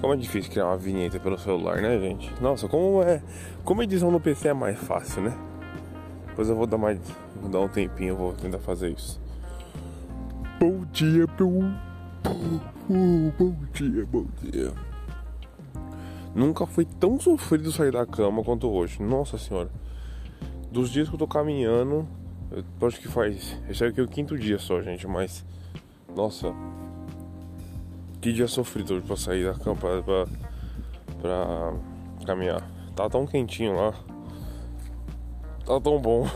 Como é difícil criar uma vinheta pelo celular, né, gente? Nossa, como é. Como edição no PC é mais fácil, né? Depois eu vou dar mais. Vou dar um tempinho, eu vou tentar fazer isso. Bom dia, bom. Bom dia, bom dia. Nunca foi tão sofrido sair da cama quanto hoje. Nossa senhora. Dos dias que eu tô caminhando, eu acho que faz. Esse aqui é o quinto dia só, gente, mas. Nossa, que dia sofrido pra sair da cama pra, pra, caminhar. Tá tão quentinho lá. Tá tão bom.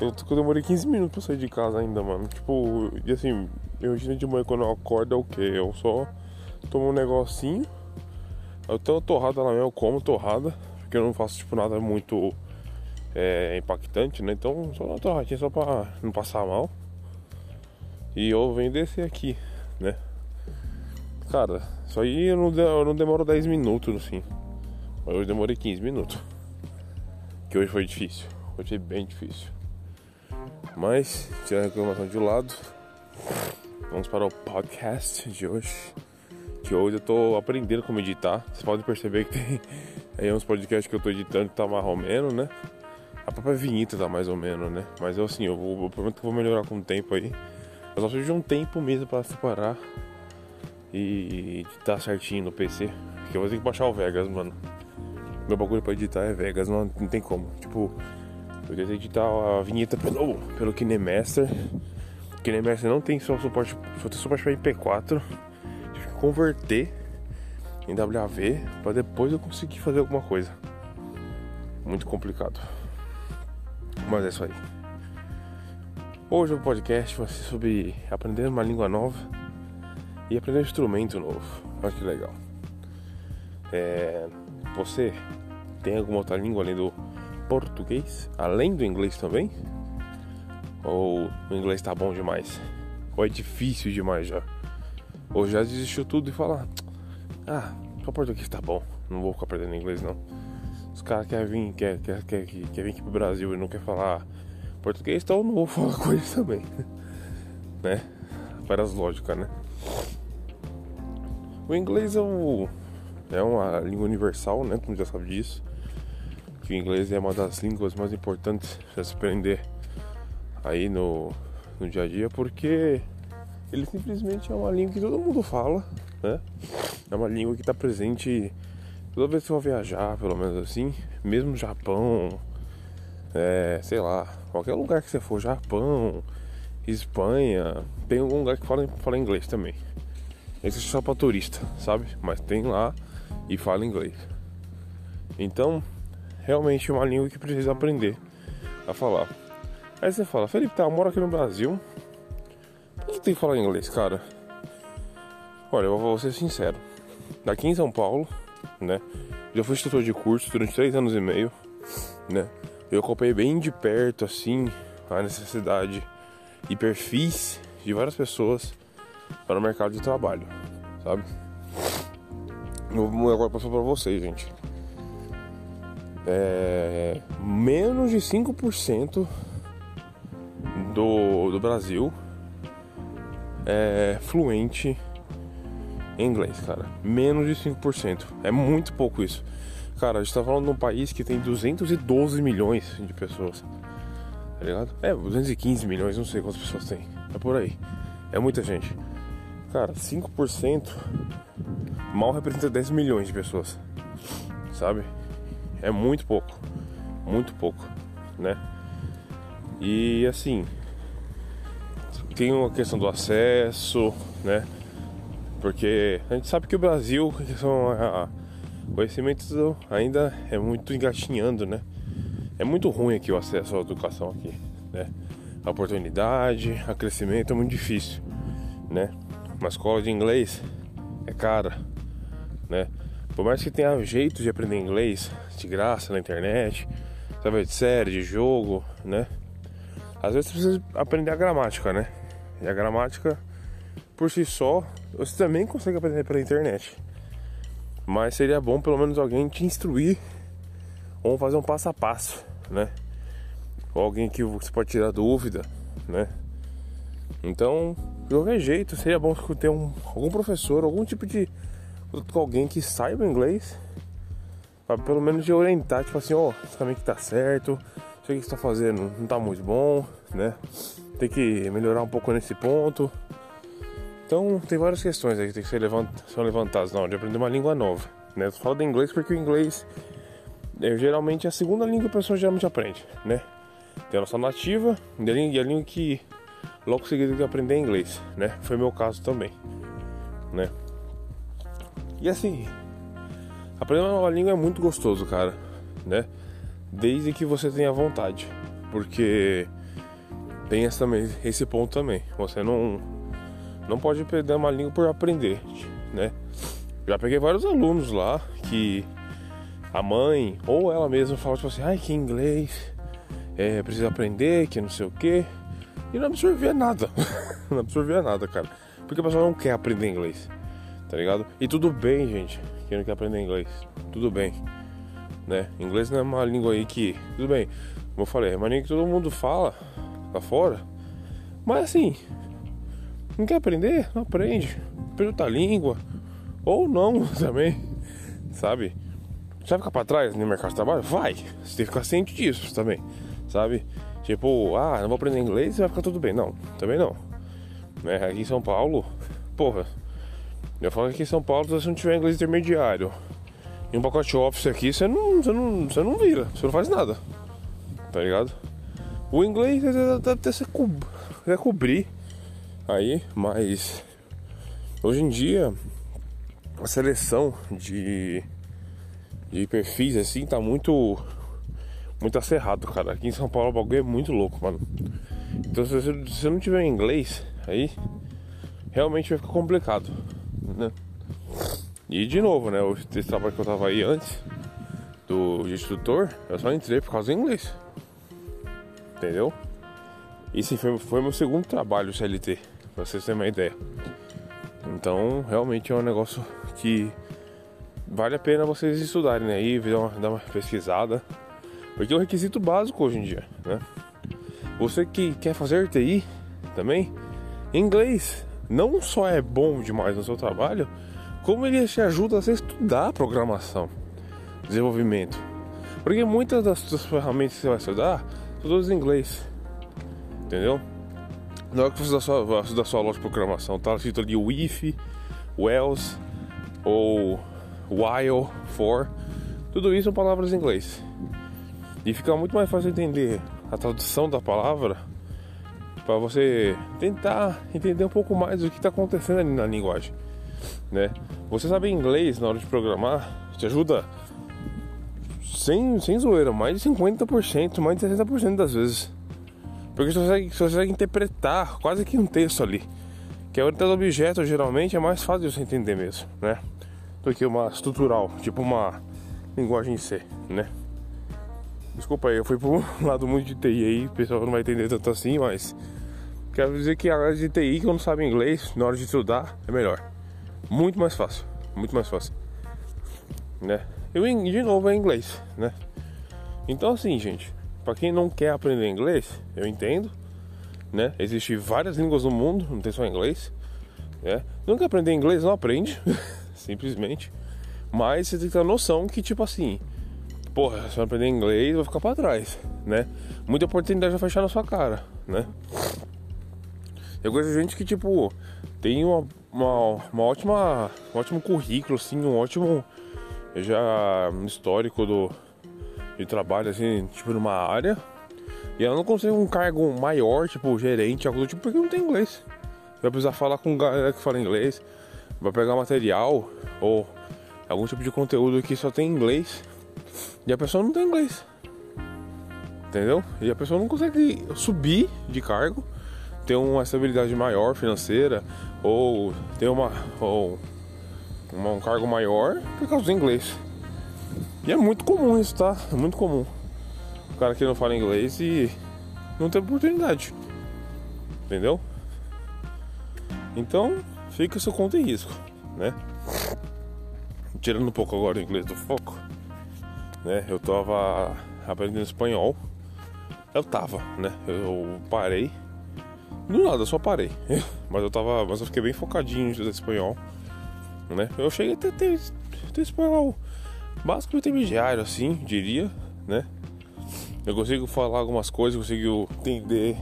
Eu, eu demorei 15 minutos pra sair de casa ainda, mano. Tipo, e assim, meu rotina de manhã quando eu acordo é o que? Eu só tomo um negocinho. Eu tenho torrada lá mesmo, eu como torrada. Porque eu não faço tipo nada muito é, impactante, né? Então só uma torradinha só pra não passar mal. E eu venho descer aqui, né? Cara, isso aí eu não, eu não demoro 10 minutos assim. Mas hoje demorei 15 minutos. Que hoje foi difícil. Hoje foi bem difícil. Mas, tira a reclamação de lado. Vamos para o podcast de hoje. Que hoje eu tô aprendendo como editar. Vocês podem perceber que tem aí uns podcasts que eu tô editando que tá mais ou menos, né? A própria vinheta tá mais ou menos, né? Mas eu assim, eu, vou, eu prometo que eu vou melhorar com o tempo aí. Eu só preciso de um tempo mesmo para separar e editar certinho no PC. Porque eu vou ter que baixar o Vegas, mano. Meu bagulho pra editar é Vegas, não, não tem como. Tipo, eu tentei editar a vinheta pelo, pelo KineMaster. O KineMaster não tem só suporte, só tem suporte pra MP4. Tive que converter em WAV pra depois eu conseguir fazer alguma coisa. Muito complicado. Mas é isso aí. Hoje o podcast vai ser sobre aprender uma língua nova e aprender um instrumento novo. Olha que legal. É, você tem alguma outra língua além do português? Além do inglês também? Ou o inglês tá bom demais? Ou é difícil demais já? Ou já desistiu tudo e fala: Ah, só português tá bom, não vou ficar aprendendo inglês não. Os caras querem vir, quer, quer, quer, quer vir aqui pro Brasil e não quer falar português, então eu não vou falar com eles também. né? Várias lógicas, né? O inglês é, um, é uma língua universal, né? Como já sabe disso. Que o inglês é uma das línguas mais importantes para se aprender aí no, no dia a dia, porque ele simplesmente é uma língua que todo mundo fala, né? É uma língua que está presente toda vez que vai viajar, pelo menos assim, mesmo Japão, é, sei lá, qualquer lugar que você for, Japão, Espanha, tem algum lugar que fala, fala inglês também. É só para turista, sabe? Mas tem lá e fala inglês. Então, realmente é uma língua que precisa aprender a falar. Aí você fala, Felipe, tá, eu moro aqui no Brasil. Por que tem que falar inglês, cara? Olha, eu vou ser sincero. Daqui em São Paulo, né? Já fui instrutor de curso durante três anos e meio, né? Eu acompanhei bem de perto, assim, a necessidade e perfis de várias pessoas para o mercado de trabalho, sabe? Eu vou agora passar para vocês, gente. É, menos de 5% do, do Brasil é fluente em inglês, cara. Menos de 5%. É muito pouco isso. Cara, a gente tá falando de um país que tem 212 milhões de pessoas. Tá ligado? É, 215 milhões, não sei quantas pessoas tem. É por aí. É muita gente. Cara, 5% mal representa 10 milhões de pessoas. Sabe? É muito pouco. Muito pouco, né? E assim, tem uma questão do acesso, né? Porque a gente sabe que o Brasil, questão a, conhecimento ainda é muito engatinhando, né? É muito ruim aqui o acesso à educação aqui, né? A oportunidade, a crescimento é muito difícil, né? Uma escola de inglês é cara, né? Por mais que tenha jeito de aprender inglês de graça na internet, sabe de série, de jogo, né? Às vezes você precisa aprender a gramática, né? E a gramática por si só você também consegue aprender pela internet. Mas seria bom pelo menos alguém te instruir ou fazer um passo a passo, né? Ou alguém que você pode tirar dúvida, né? Então, de qualquer jeito, seria bom ter um, algum professor, algum tipo de alguém que saiba inglês, para pelo menos te orientar, tipo assim, ó, oh, esse caminho que tá certo, isso que você tá fazendo não tá muito bom, né? Tem que melhorar um pouco nesse ponto. Então tem várias questões aí que tem que ser levant são levantadas na hora de aprender uma língua nova. Né? Eu falo de inglês porque o inglês é geralmente a segunda língua que a pessoa geralmente aprende, né? Tem a nossa nativa e a língua que logo seguida que aprender inglês, né? Foi meu caso também, né? E assim, aprender uma nova língua é muito gostoso, cara, né? Desde que você tenha vontade, porque tem também, esse ponto também. Você não não pode perder uma língua por aprender, né? Já peguei vários alunos lá que a mãe ou ela mesma fala tipo assim, ai que inglês é, precisa aprender, que não sei o que e não absorvia nada. não absorvia nada, cara. Porque a pessoa não quer aprender inglês. Tá ligado? E tudo bem, gente. Quem não quer aprender inglês. Tudo bem. Né? Inglês não é uma língua aí que. Tudo bem. Como eu falei, é uma língua que todo mundo fala lá fora. Mas assim. Não quer aprender? Não aprende. Aprende outra língua. Ou não também. Sabe? Você vai ficar pra trás no mercado de trabalho? Vai. Você tem que ficar ciente disso também. Sabe? Tipo, ah, não vou aprender inglês e vai ficar tudo bem. Não, também não. Né? Aqui em São Paulo, porra, eu falo que aqui em São Paulo, se não tiver inglês intermediário e um pacote office aqui, você não, você não, você não vira, você não faz nada. Tá ligado? O inglês deve até se co cobrir aí, mas hoje em dia a seleção de, de perfis assim tá muito muito acerrado, cara. Aqui em São Paulo o bagulho é muito louco, mano. Então se você, não tiver inglês, aí realmente vai ficar complicado, né? E de novo, né? Esse trabalho que eu tava aí antes do instrutor, eu só entrei por causa do inglês. Entendeu? E sim, foi, foi meu segundo trabalho CLT, pra vocês terem uma ideia. Então, realmente é um negócio que vale a pena vocês estudarem né? aí, uma, dar uma pesquisada. Porque é um requisito básico hoje em dia, né? Você que quer fazer TI também, inglês não só é bom demais no seu trabalho, como ele te ajuda a estudar programação, desenvolvimento. Porque muitas das suas ferramentas que você vai estudar são todas em inglês. Entendeu? Na hora que você estudar sua, sua loja de programação, tá escrito ali WIF, WELS ou while, for, tudo isso são palavras em inglês. E fica muito mais fácil entender a tradução da palavra para você tentar entender um pouco mais do que está acontecendo ali na linguagem, né? Você saber inglês na hora de programar te ajuda sem, sem zoeira, mais de 50%, mais de 60% das vezes. Porque você consegue, você consegue interpretar quase que um texto ali. Que a orientação do objeto geralmente é mais fácil de você entender mesmo, né? Do que uma estrutural, tipo uma linguagem C, né? Desculpa aí, eu fui um lado muito de TI aí, o pessoal não vai entender tanto assim, mas quero dizer que a área de TI, quando sabe inglês, na hora de estudar, é melhor. Muito mais fácil, muito mais fácil. Né? E de novo é inglês, né? Então assim, gente, para quem não quer aprender inglês, eu entendo, né? Existem várias línguas no mundo, não tem só inglês, né? Não quer aprender inglês, não aprende, simplesmente. Mas você tem que ter a noção que, tipo assim, porra, se eu aprender inglês, vou ficar pra trás, né? Muita oportunidade vai fechar na sua cara, né? Eu de gente que, tipo, tem uma, uma, uma ótima, um ótimo currículo, assim, um ótimo já histórico do, de trabalho, assim, tipo, numa área. E ela não consegue um cargo maior, tipo, gerente, algo do tipo, porque não tem inglês. Vai precisar falar com galera que fala inglês, vai pegar material ou algum tipo de conteúdo que só tem inglês e a pessoa não tem inglês. Entendeu? E a pessoa não consegue subir de cargo, ter uma estabilidade maior financeira ou ter uma ou uma, um cargo maior por causa do inglês. E é muito comum isso, tá? É muito comum. O cara que não fala inglês e não tem oportunidade. Entendeu? Então, fica seu conta em risco, né? Tirando um pouco agora o inglês do foco né? Eu tava aprendendo espanhol. Eu tava, né? Eu parei. Do nada, só parei. mas eu tava. Mas eu fiquei bem focadinho em estudar espanhol. né? Eu cheguei até ter, ter espanhol básico intermediário, assim, diria, né? Eu consigo falar algumas coisas, consigo entender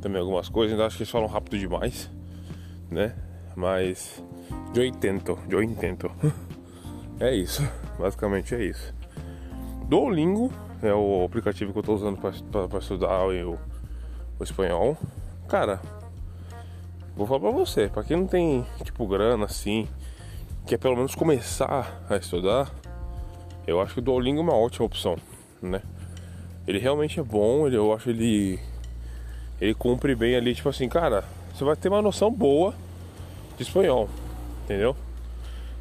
também algumas coisas, ainda acho que eles falam rápido demais, né? Mas eu entendo, eu entendo. é isso, basicamente é isso. Duolingo é o aplicativo que eu estou usando para estudar o, o espanhol. Cara, vou falar pra você, pra quem não tem tipo grana assim, quer pelo menos começar a estudar, eu acho que o Duolingo é uma ótima opção, né? Ele realmente é bom, ele, eu acho ele ele cumpre bem ali, tipo assim, cara, você vai ter uma noção boa de espanhol, entendeu?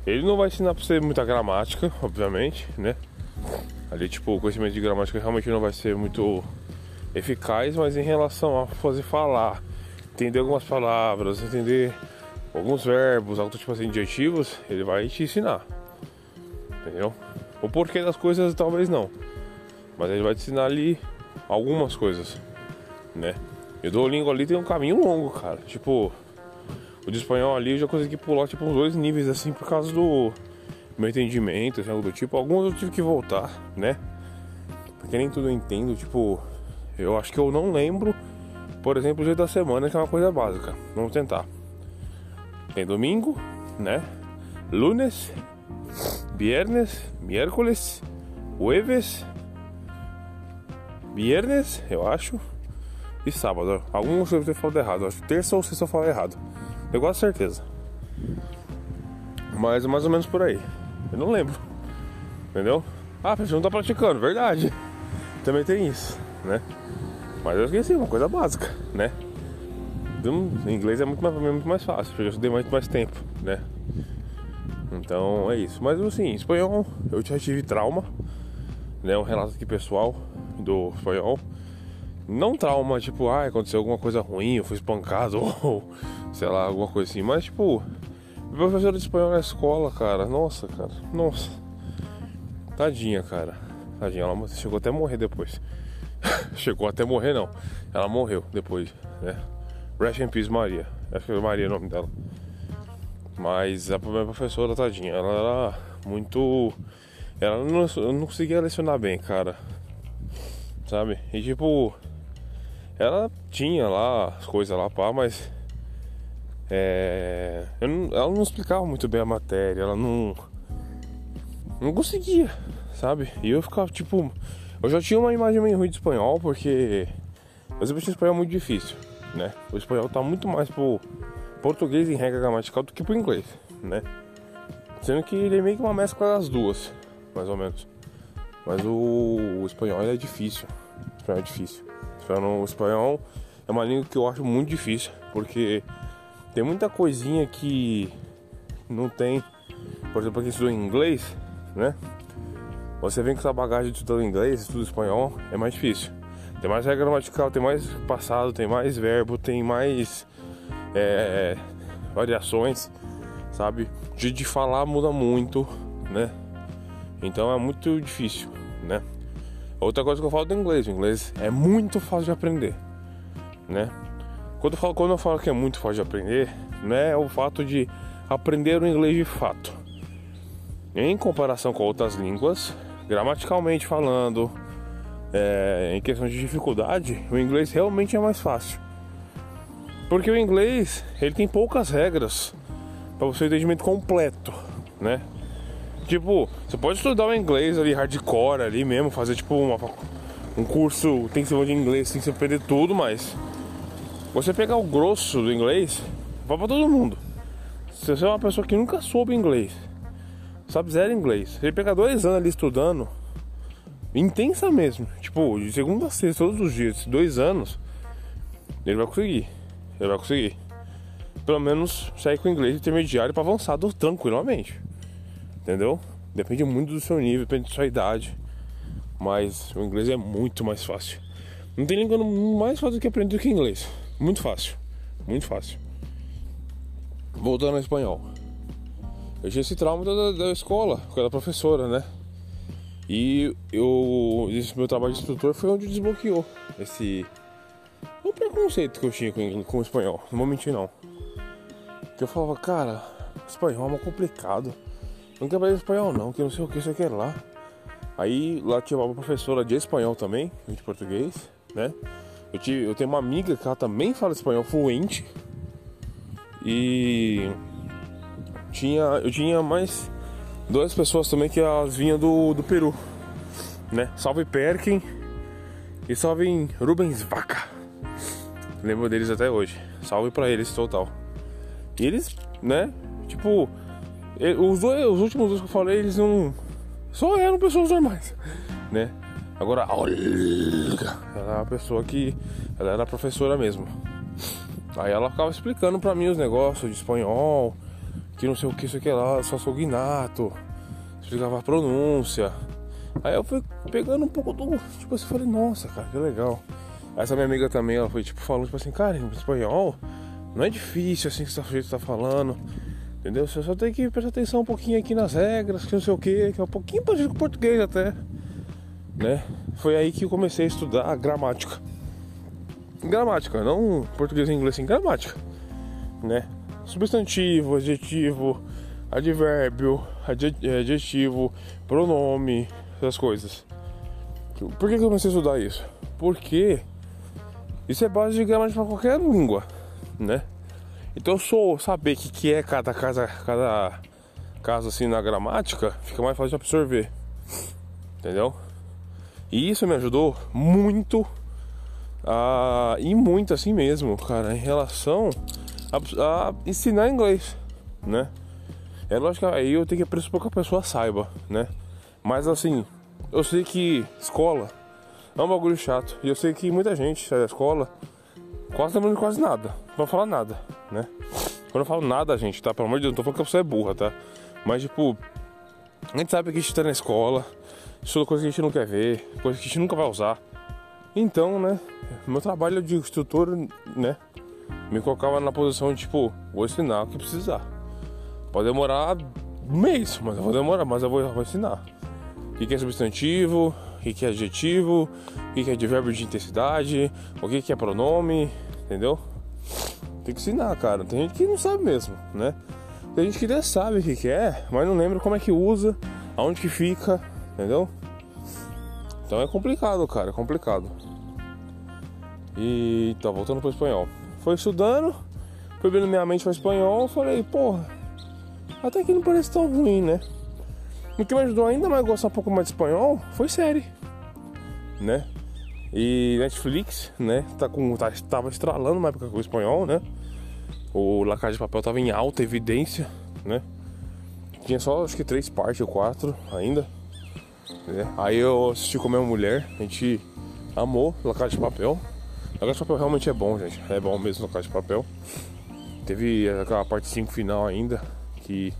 Ele não vai ensinar pra você muita gramática, obviamente, né? Ali, tipo, o conhecimento de gramática realmente não vai ser muito eficaz, mas em relação a fazer falar, entender algumas palavras, entender alguns verbos, algo tipo assim, adjetivos, ele vai te ensinar. Entendeu? O porquê das coisas talvez não. Mas ele vai te ensinar ali algumas coisas, né? E o Duolingo ali tem um caminho longo, cara. Tipo, o de espanhol ali eu já consegui pular tipo uns dois níveis assim por causa do meu entendimento, algo do tipo. Alguns eu tive que voltar, né? Porque nem tudo eu entendo, tipo, eu acho que eu não lembro, por exemplo, o dia da semana, que é uma coisa básica. Vamos tentar. Tem domingo, né? Lunes, viernes, miércoles, jueves, viernes, eu acho, e sábado. Alguns eu ter falado errado. Acho que terça ou sexta eu falo errado. Eu gosto certeza. Mas mais ou menos por aí. Eu não lembro. Entendeu? Ah, você não tá praticando, verdade. Também tem isso, né? Mas eu esqueci, uma coisa básica, né? Em inglês é muito mais, muito mais fácil, porque eu estudei muito mais tempo, né? Então é isso. Mas assim, espanhol, eu já tive trauma, né? Um relato aqui pessoal do espanhol. Não trauma, tipo, ah, aconteceu alguma coisa ruim, eu fui espancado, ou sei lá, alguma coisa assim. Mas tipo, professor de espanhol na escola, cara, nossa, cara, nossa. Tadinha, cara. Tadinha, ela chegou até a morrer depois. Chegou até morrer, não. Ela morreu depois, né? Rest in Peace Maria. Acho que é Maria o nome dela. Mas a minha professora, tadinha, ela era muito. Ela não, não conseguia lecionar bem, cara. Sabe? E tipo. Ela tinha lá as coisas lá, pá, mas. É, não, ela não explicava muito bem a matéria, ela não. Não conseguia, sabe? E eu ficava tipo. Eu já tinha uma imagem meio ruim de espanhol, porque o exercício espanhol é muito difícil, né? O espanhol tá muito mais pro português em regra gramatical do que pro inglês, né? Sendo que ele é meio que uma mescla das duas, mais ou menos. Mas o, o espanhol é difícil. O espanhol é difícil. O espanhol é uma língua que eu acho muito difícil, porque tem muita coisinha que não tem. Por exemplo, quem estudou inglês, né? Você vem com sua bagagem de estudando inglês, estudo espanhol, é mais difícil. Tem mais regra gramatical, tem mais passado, tem mais verbo, tem mais é, variações, sabe? O jeito de falar muda muito, né? Então é muito difícil, né? Outra coisa que eu falo do inglês, o inglês é muito fácil de aprender, né? Quando eu falo, quando eu falo que é muito fácil de aprender, não é o fato de aprender o inglês de fato. Em comparação com outras línguas, gramaticalmente falando, é, em questão de dificuldade, o inglês realmente é mais fácil. Porque o inglês, ele tem poucas regras para você entendimento completo, né? Tipo, você pode estudar o inglês ali hardcore ali mesmo, fazer tipo uma, um curso tem que ser de inglês, tem que aprender tudo, mas você pegar o grosso do inglês, vai para todo mundo. Se você é uma pessoa que nunca soube inglês, sabe zero inglês. Ele pega dois anos ali estudando, intensa mesmo, tipo, de segunda a sexta, todos os dias, dois anos, ele vai conseguir. Ele vai conseguir. Pelo menos sair com inglês intermediário para avançado tranquilamente. Entendeu? Depende muito do seu nível, depende da sua idade. Mas o inglês é muito mais fácil. Não tem língua mais fácil do que aprender do que inglês. Muito fácil. Muito fácil. Voltando ao espanhol. Eu tinha esse trauma da, da escola, com da professora, né? E eu, esse meu trabalho de instrutor foi onde desbloqueou esse o preconceito que eu tinha com, com o espanhol. Não vou mentir, não. Que eu falava, cara, espanhol é muito complicado. Não quer aprender espanhol não, que não sei o que você quer lá. Aí lá tinha uma professora de espanhol também, de português, né? Eu, tive, eu tenho uma amiga que ela também fala espanhol fluente. E tinha, eu tinha mais duas pessoas também que elas vinham do, do Peru, né? Salve Perkin e salve Rubens Vaca. Lembro deles até hoje. Salve pra eles total. E eles, né? Tipo, os, dois, os últimos dois que eu falei, eles não. Só eram pessoas normais, né? Agora a Olga, ela é uma pessoa que. Ela era professora mesmo. Aí ela ficava explicando pra mim os negócios de espanhol, que não sei o que, isso aqui lá, só sou guinato, explicava a pronúncia. Aí eu fui pegando um pouco do. Tipo assim, falei, nossa, cara, que legal. Essa minha amiga também, ela foi tipo falando, tipo assim, cara, em espanhol não é difícil assim que você tá, tá falando. Entendeu? Você só tem que prestar atenção um pouquinho aqui nas regras, que não sei o que, que é um pouquinho parecido com português até. Né? Foi aí que eu comecei a estudar gramática. Gramática, não português e inglês, sim, gramática. Né? Substantivo, adjetivo, advérbio, adjetivo, pronome, essas coisas. Por que eu comecei a estudar isso? Porque isso é base de gramática para qualquer língua, né? Então sou saber o que, que é cada casa, cada caso assim na gramática, fica mais fácil de absorver. Entendeu? E isso me ajudou muito a, e muito assim mesmo, cara, em relação a, a ensinar inglês, né? É lógico que aí eu tenho que pressupor que a pessoa saiba, né? Mas assim, eu sei que escola é um bagulho chato. E eu sei que muita gente sai da escola quase não lembra quase nada. Não falar nada, né? Quando eu falo nada, gente, tá? Pelo amor de Deus, não tô falando que a pessoa é burra, tá? Mas tipo, a gente sabe que a gente tá na escola, estuda coisa que a gente não quer ver, coisa que a gente nunca vai usar. Então, né, meu trabalho de instrutor, né, me colocava na posição de tipo, vou ensinar o que precisar. Pode demorar um mês, mas eu vou demorar, mas eu vou, eu vou ensinar. O que é substantivo, o que é adjetivo, o que é advérbio de intensidade, o que é pronome, entendeu? Tem que ensinar, cara. Tem gente que não sabe mesmo, né? Tem gente que até sabe o que é, mas não lembra como é que usa, aonde que fica, entendeu? Então é complicado, cara, é complicado. E tá voltando pro espanhol. Foi estudando, foi vendo minha mente para espanhol, falei, porra, até que não parece tão ruim, né? O que me ajudou ainda mais a gostar um pouco mais de espanhol foi série, né? E Netflix, né? Tá com, tá, tava estralando uma época com o espanhol, né? O La de Papel tava em alta evidência, né? Tinha só acho que três partes ou quatro ainda. Né? Aí eu assisti com a minha mulher, a gente amou La Casa de Papel. La Casa de Papel realmente é bom, gente. É bom mesmo La Casa de Papel. Teve aquela parte 5 final ainda, que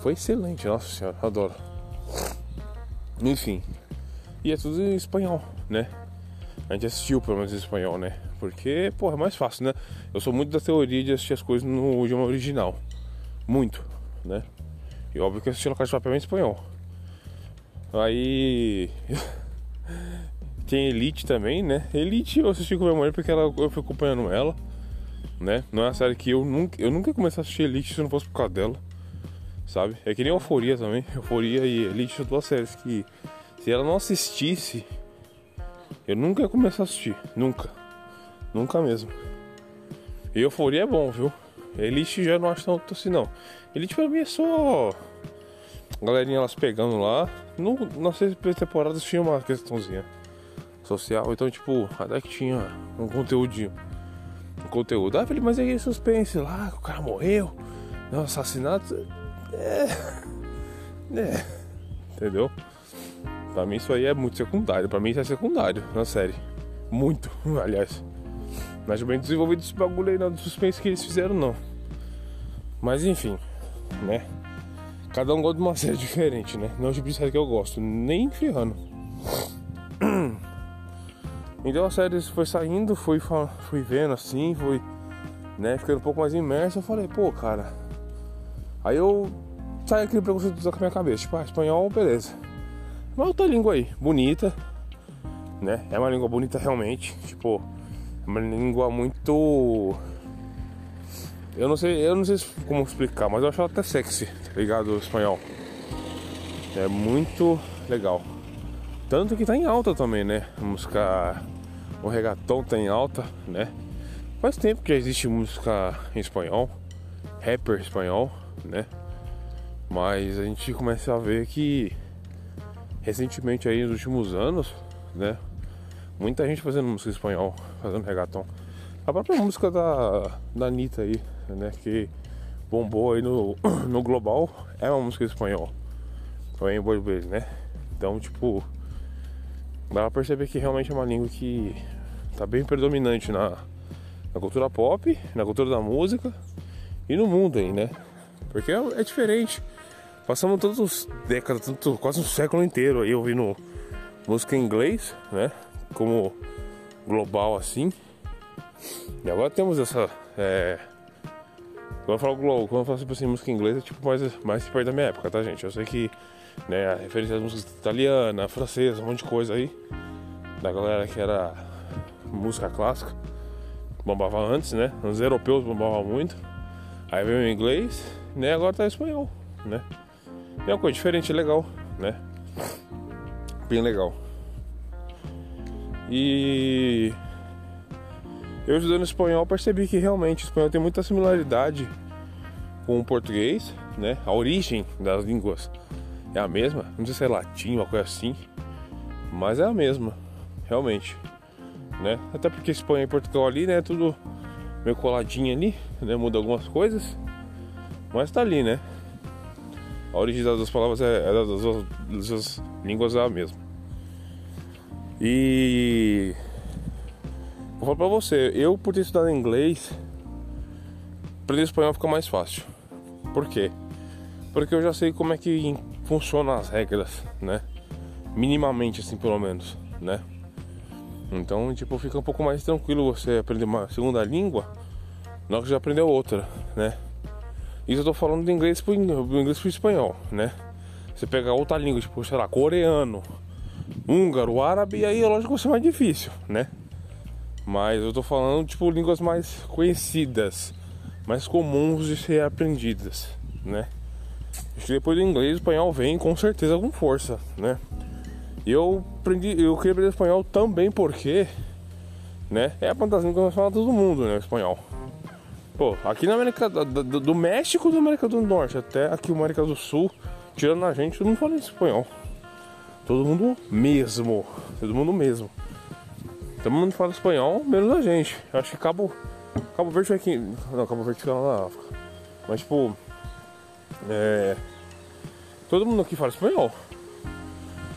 foi excelente, nossa senhora, adoro. Enfim. E é tudo em espanhol, né? A gente assistiu pelo menos em espanhol, né? Porque, pô, é mais fácil, né? Eu sou muito da teoria de assistir as coisas no idioma original. Muito, né? E óbvio que eu assisti Locais de Papel em espanhol. Aí. Tem Elite também, né? Elite eu assisti com minha mãe porque ela, eu fui acompanhando ela, né? Não é uma série que eu nunca, eu nunca começar a assistir Elite se não fosse por causa dela sabe? É que nem Euforia também. Euforia e Elite são duas séries que se ela não assistisse, eu nunca ia começar a assistir. Nunca. Nunca mesmo. E Euforia é bom, viu? Elite já não acho tanto assim não. Elite pra mim é só. Galerinha elas pegando lá. No, nas seis temporadas tinha uma questãozinha social. Então, tipo, até que tinha um conteúdinho. Um conteúdo. Ah, mas é suspense lá, o cara morreu. Não, assassinato. É. É. Entendeu? Pra mim isso aí é muito secundário. Pra mim isso é secundário na série. Muito, aliás. Mas bem desenvolvido esse bagulho aí não, do suspense que eles fizeram não. Mas enfim, né? Cada um gosta de uma série diferente, né? Não é o tipo de série que eu gosto, nem ferrando. Então a série foi saindo, fui, fui vendo assim, fui né, ficando um pouco mais imerso. Eu falei, pô, cara, Aí eu saí aquele preconceito da minha cabeça, tipo, ah, espanhol, beleza. Uma outra língua aí, bonita, né? É uma língua bonita realmente, tipo, é uma língua muito Eu não sei, eu não sei como explicar, mas eu acho ela até sexy, tá ligado? O espanhol. É muito legal. Tanto que tá em alta também, né? A música. O reggaeton tá em alta, né? Faz tempo que existe música em espanhol, rapper espanhol, né? Mas a gente começa a ver que recentemente aí nos últimos anos, né? Muita gente fazendo música em espanhol, fazendo reggaeton. A própria música da, da Anitta aí, né? Que bombou aí no, no global, é uma música espanhol. Foi em português, né? Então, tipo, dá pra perceber que realmente é uma língua que tá bem predominante na, na cultura pop, na cultura da música e no mundo aí, né? Porque é, é diferente. Passamos tantas décadas, tanto, quase um século inteiro aí ouvindo música em inglês, né? Como global assim. E agora temos essa. É... Quando eu falo global, quando eu falo tipo assim, música em inglês, é tipo mais, mais perto da minha época, tá, gente? Eu sei que né, a referência às músicas italiana, francesa, um monte de coisa aí. Da galera que era música clássica. Bombava antes, né? Os europeus bombavam muito. Aí veio o inglês, né? Agora tá espanhol, né? É uma coisa diferente, legal, né? Bem legal. E eu estudando espanhol percebi que realmente o espanhol tem muita similaridade com o português, né? A origem das línguas é a mesma, não sei se é latim, uma coisa assim, mas é a mesma, realmente, né? Até porque Espanha e Portugal ali, né? Tudo meio coladinho ali, né? Muda algumas coisas, mas tá ali, né? A origem das duas palavras é, é das, duas, das duas línguas é a mesma. E vou falar pra você, eu por ter estudado inglês, aprender espanhol fica mais fácil. Por quê? Porque eu já sei como é que funcionam as regras, né? Minimamente assim pelo menos, né? Então, tipo, fica um pouco mais tranquilo você aprender uma segunda língua, na hora que já aprendeu outra, né? Isso eu tô falando de inglês pro, inglês pro espanhol, né? Você pegar outra língua, tipo, sei lá, coreano, húngaro, árabe, aí é lógico que vai ser mais difícil, né? Mas eu tô falando, tipo, línguas mais conhecidas, mais comuns de ser aprendidas, né? Acho que depois do inglês, o espanhol vem com certeza com força, né? Eu aprendi, eu queria aprender espanhol também porque, né? É uma das línguas mais faladas do mundo, né? O espanhol. Pô, aqui na América do, do, do México da América do Norte até aqui na América do Sul, tirando a gente, todo mundo fala espanhol. Todo mundo mesmo. Todo mundo mesmo. Todo mundo fala espanhol, menos a gente. Acho que Cabo. Cabo Verde aqui. Não, Cabo Verde fica lá na África. Mas tipo. É. Todo mundo aqui fala espanhol.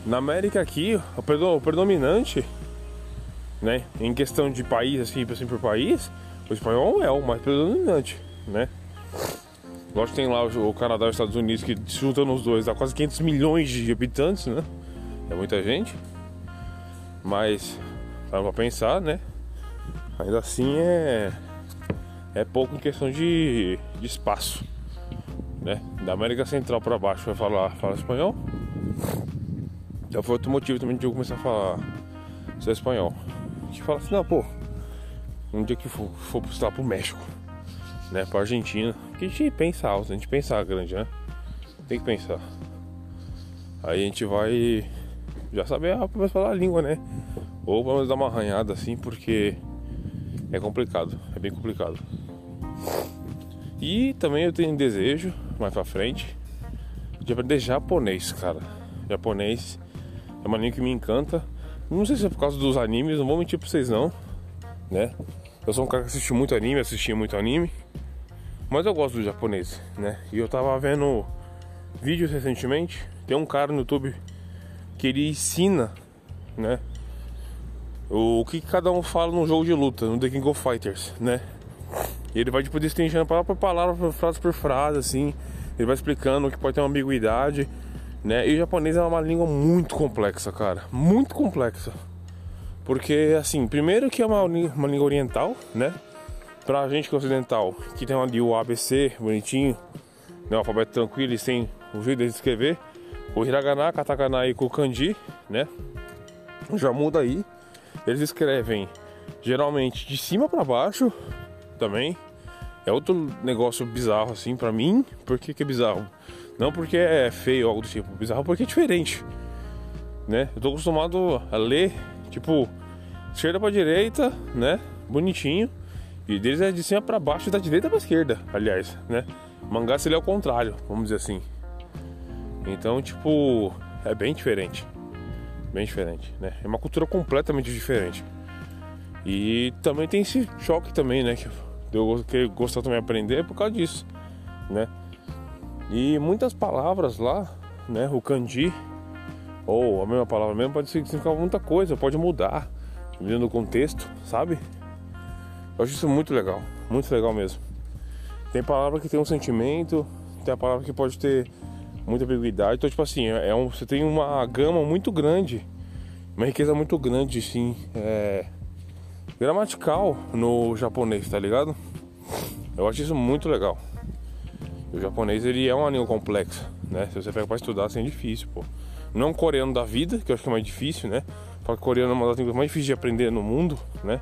Na América aqui, o predominante, né? Em questão de país, assim, assim por país o espanhol é o mais predominante, né? Lógico que tem lá o Canadá e os Estados Unidos que juntando os dois dá quase 500 milhões de habitantes, né? É muita gente. Mas, para pra pensar, né? Ainda assim é, é pouco em questão de, de espaço, né? Da América Central para baixo vai falar, fala espanhol. Já foi outro motivo também de eu começar a falar ser espanhol. Que fala assim, não, pô, um dia que for, for lá pro México, né? Pra Argentina. Que a gente pensa alto, a gente pensa grande, né? Tem que pensar. Aí a gente vai já saber a, falar a língua, né? Ou vamos dar uma arranhada assim, porque é complicado, é bem complicado. E também eu tenho desejo, mais pra frente, de aprender japonês, cara. Japonês é uma língua que me encanta. Não sei se é por causa dos animes, não vou mentir pra vocês não né? Eu sou um cara que assiste muito anime, assistia muito anime, mas eu gosto do japonês, né? E eu tava vendo vídeos recentemente, tem um cara no YouTube que ele ensina, né? O que cada um fala num jogo de luta, no The King of Fighters, né? E ele vai tipo destrinchando palavra por palavra, frase por frase, assim. Ele vai explicando que pode ter uma ambiguidade, né? E o japonês é uma língua muito complexa, cara. Muito complexa. Porque, assim, primeiro que é uma, uma língua oriental, né? Pra gente que é ocidental, que tem ali o ABC bonitinho, né? o alfabeto tranquilo e sem o jeito de escrever. O hiragana, katakana e o kanji, né? Já muda aí. Eles escrevem geralmente de cima para baixo também. É outro negócio bizarro, assim, pra mim. Por que, que é bizarro? Não porque é feio ou algo do tipo. Bizarro porque é diferente. Né? Eu tô acostumado a ler, tipo, esquerda pra direita, né? Bonitinho. E deles é de cima para baixo e da direita para esquerda, aliás, né? Mangá seria ao contrário, vamos dizer assim. Então, tipo, é bem diferente. Bem diferente, né? É uma cultura completamente diferente. E também tem esse choque também, né? Que eu que gostar também de aprender por causa disso, né? E muitas palavras lá, né? O kanji, ou a mesma palavra mesmo, pode significar muita coisa, pode mudar, dependendo do contexto, sabe? Eu acho isso muito legal, muito legal mesmo. Tem palavra que tem um sentimento, tem a palavra que pode ter muita ambiguidade. Então, tipo assim, é um, você tem uma gama muito grande, uma riqueza muito grande, sim, é, gramatical no japonês, tá ligado? Eu acho isso muito legal. O japonês ele é uma língua complexa, né? Se você pega pra estudar, assim, é difícil, pô. Não é um coreano da vida, que eu acho que é mais difícil, né? Fala que coreano é uma das línguas mais difíceis de aprender no mundo, né?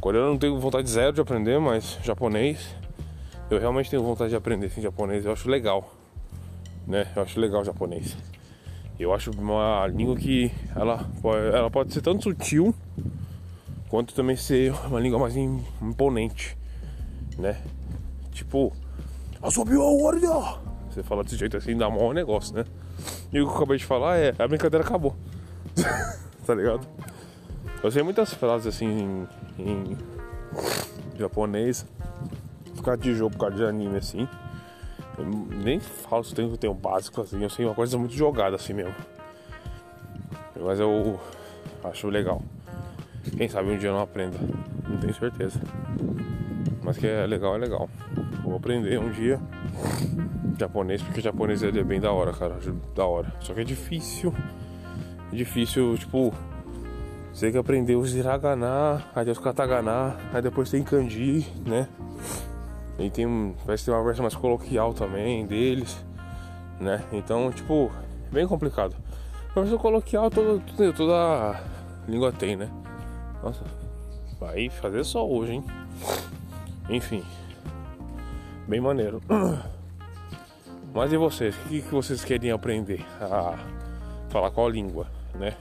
Coreano não tenho vontade zero de aprender, mas japonês eu realmente tenho vontade de aprender assim, japonês. Eu acho legal, né? Eu acho legal o japonês. Eu acho uma língua que ela pode, ela pode ser tanto sutil quanto também ser uma língua mais imponente, né? Tipo, você fala desse jeito assim, dá maior negócio, né? E o que eu acabei de falar é a brincadeira acabou. tá ligado? Eu sei muitas frases assim em, em japonês, por causa de jogo, por causa de anime assim. Nem falo se tem que básico assim, eu sei uma coisa muito jogada assim mesmo. Mas eu acho legal. Quem sabe um dia eu não aprenda, não tenho certeza. Mas que é legal, é legal. Vou aprender um dia japonês, porque japonês é bem da hora, cara. Da hora. Só que é difícil. É difícil, tipo, você tem que aprender os hiragana, aí os katakana, aí depois tem kanji, né? E tem, parece que tem uma versão mais coloquial também deles, né? Então, tipo, bem complicado. A versão coloquial toda, toda, toda língua tem, né? Nossa, vai fazer só hoje, hein? Enfim, bem maneiro. Mas e vocês? O que, que vocês querem aprender a falar qual língua, né?